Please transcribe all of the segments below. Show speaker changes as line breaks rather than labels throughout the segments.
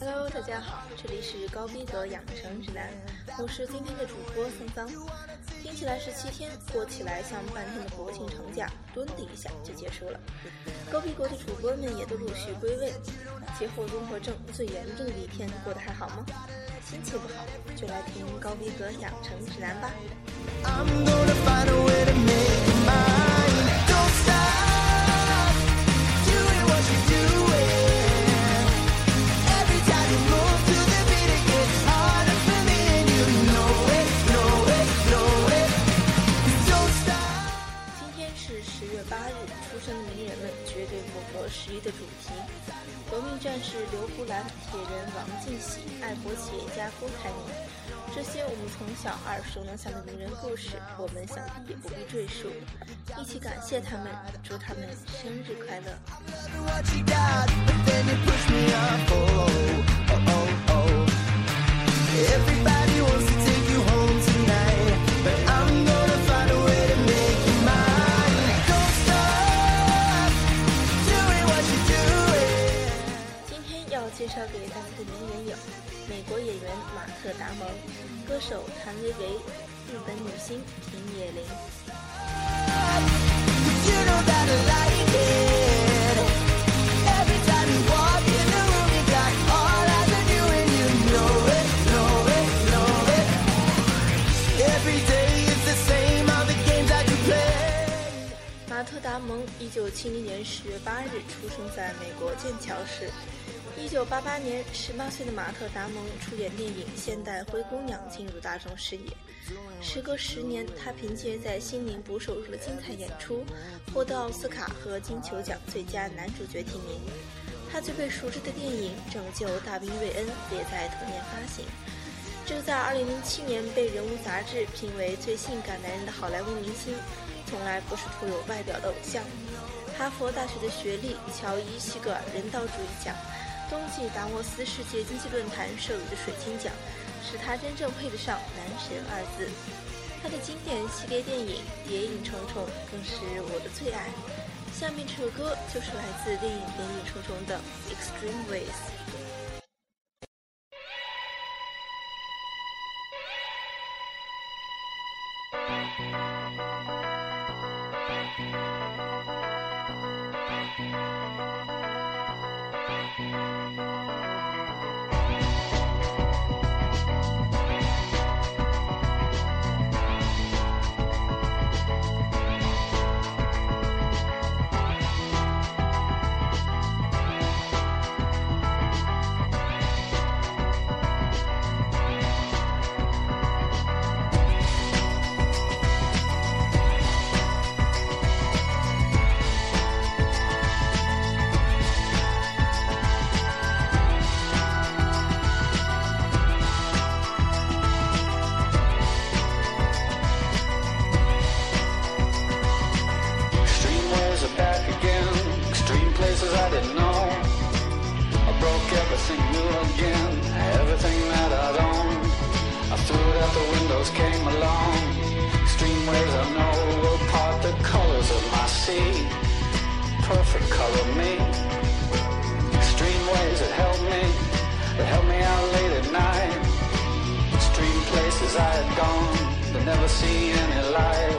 Hello，大家好，这里是高逼格养成指南，我是今天的主播桑桑。听起来是七天，过起来像半天的国庆长假，蹲的一下就结束了。高逼格的主播们也都陆续归位。节后综合症最严重的一天，过得还好吗？心情不好就来听高逼格养成指南吧。出台铭。这些我们从小耳熟能详的名人故事，我们想必也不必赘述。一起感谢他们，祝他们生日快乐！马特·达蒙、歌手谭维维、日本女星平野绫。马特·达蒙，一九七零年十月八日出生在美国剑桥市。一九八八年，十八岁的马特·达蒙出演电影《现代灰姑娘》进入大众视野。时隔十年，他凭借在《心灵捕手》中的精彩演出，获得奥斯卡和金球奖最佳男主角提名。他最被熟知的电影《拯救大兵瑞恩》也在同年发行。这在二零零七年被《人物》杂志评为最性感男人的好莱坞明星，从来不是徒有外表的偶像。哈佛大学的学历，乔伊·西格尔人道主义奖。冬季达沃斯世界经济论坛授予的水晶奖，使他真正配得上“男神”二字。他的经典系列电影《谍影重重》更是我的最爱。下面这首歌就是来自电影《谍影重重》的《Extreme Ways》。
perfect color me. Extreme ways that help me, that help me out late at night. Extreme places I had gone, but never see any light.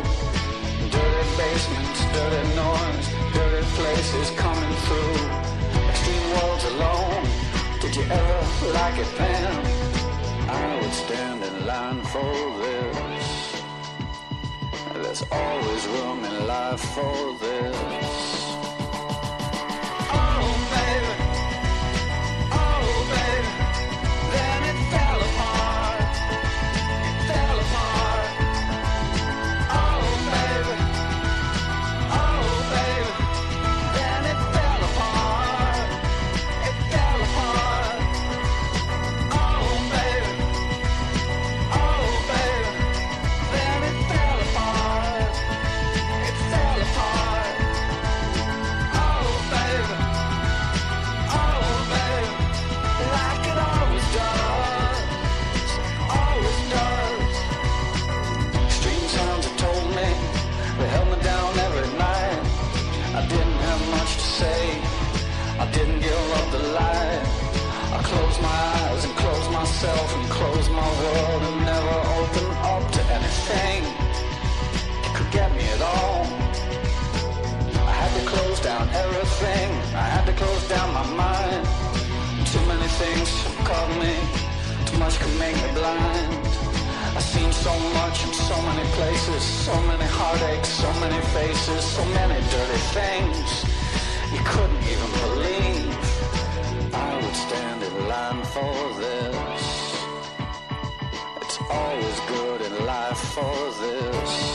Dirty basements, dirty noise, dirty places coming through. Extreme worlds alone, did you ever
like it, Pam? I would stand in line for this. There's always room in life for this.
Myself and close my world and never open up to anything that could get me at all. I had to close down everything. I had to close down my mind. Too many things caught me. Too much can make me blind. I've seen so much in so many places, so many heartaches, so many faces, so many dirty things you couldn't even believe. I would stand in line for this. Always good in life for this.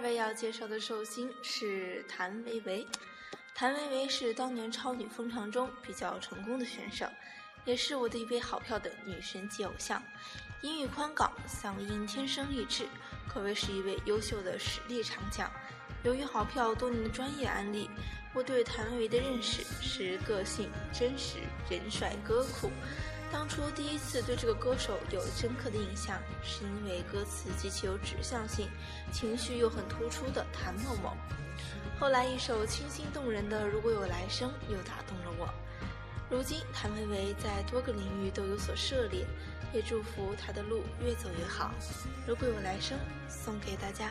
位要介绍的寿星是谭维维。谭维维是当年超女风潮中比较成功的选手，也是我的一位好票的女神级偶像。音域宽广，嗓音天生丽质，可谓是一位优秀的实力唱将。由于好票多年的专业案例，我对谭维维的认识是个性真实、人帅歌酷。当初第一次对这个歌手有深刻的印象，是因为歌词极其有指向性，情绪又很突出的谭某某。后来一首清新动人的《如果有来生》又打动了我。如今谭维维在多个领域都有所涉猎，也祝福她的路越走越好。如果有来生，送给大家。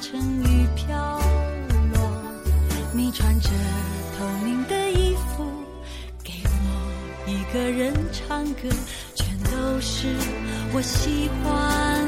成雨飘落，你穿着透明的衣服，给我一个人唱歌，全都是我喜欢。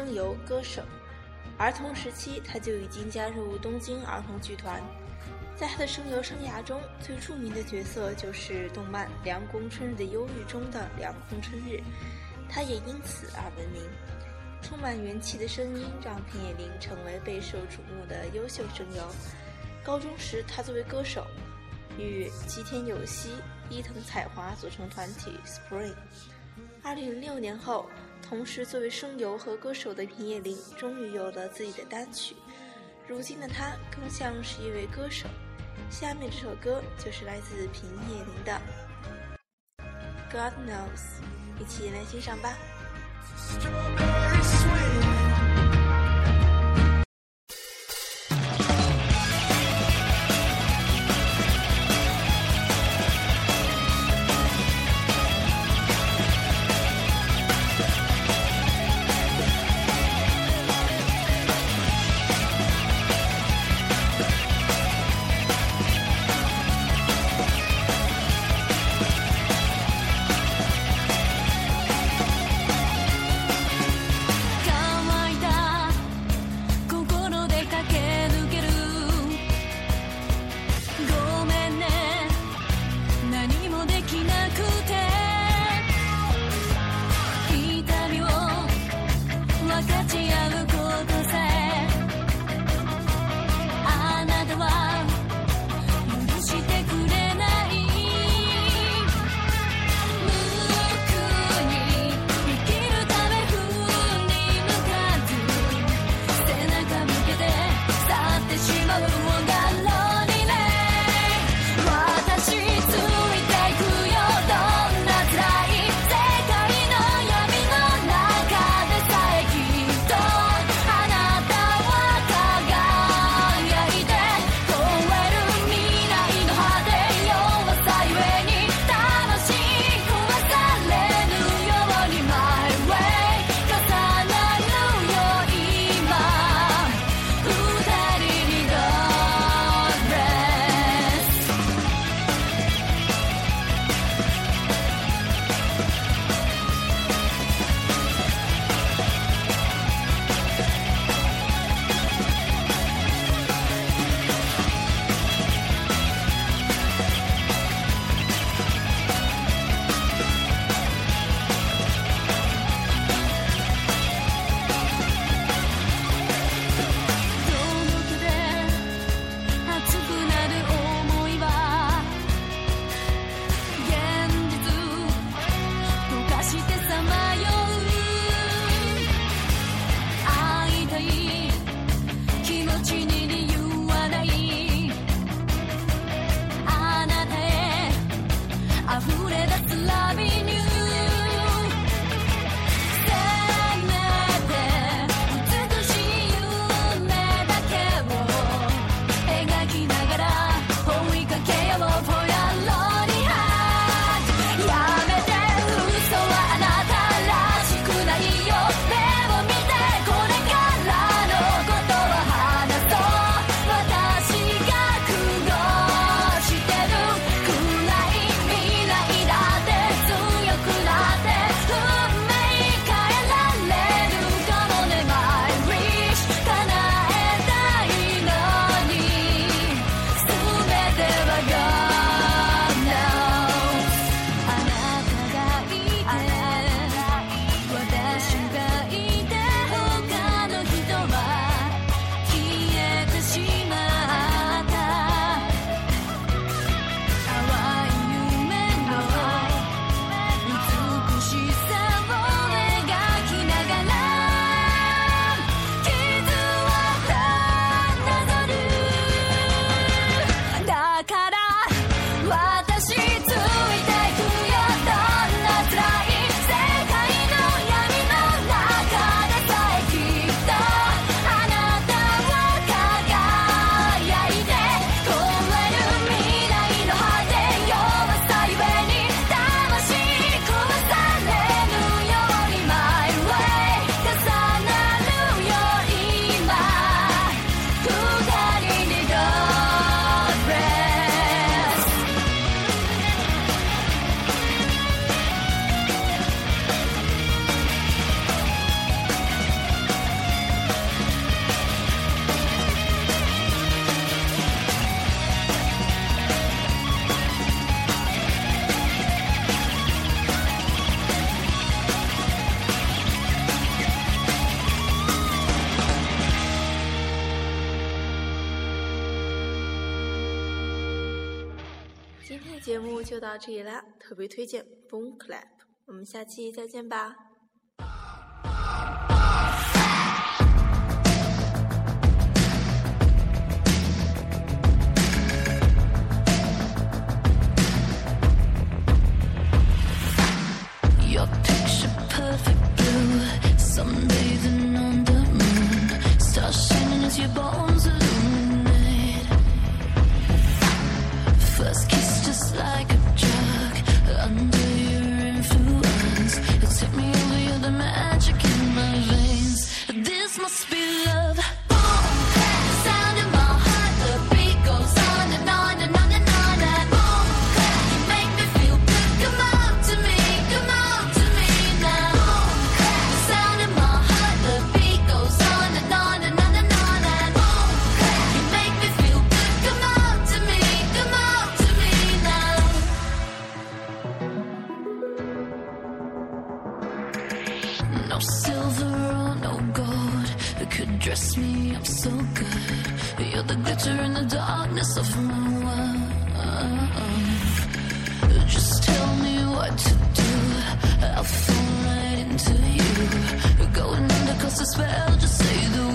声优、歌手。儿童时期，他就已经加入东京儿童剧团。在他的声优生涯中，最著名的角色就是动漫《凉宫春日的忧郁》中的凉宫春日，他也因此而闻名。充满元气的声音让平野绫成为备受瞩目的优秀声优。高中时，他作为歌手，与吉田有希、伊藤彩华组成团体 Spring。二零零六年后。同时，作为声优和歌手的平野绫终于有了自己的单曲。如今的她更像是一位歌手。下面这首歌就是来自平野绫的《God Knows》，一起来欣赏吧。
就到这里啦，特别推荐 Boom Clap，我们下期再见吧。
dress me up so good. You're the glitter in the darkness of my world. Just tell me what to do. I'll fall right into you. You're going under, cause the spell, just say the word.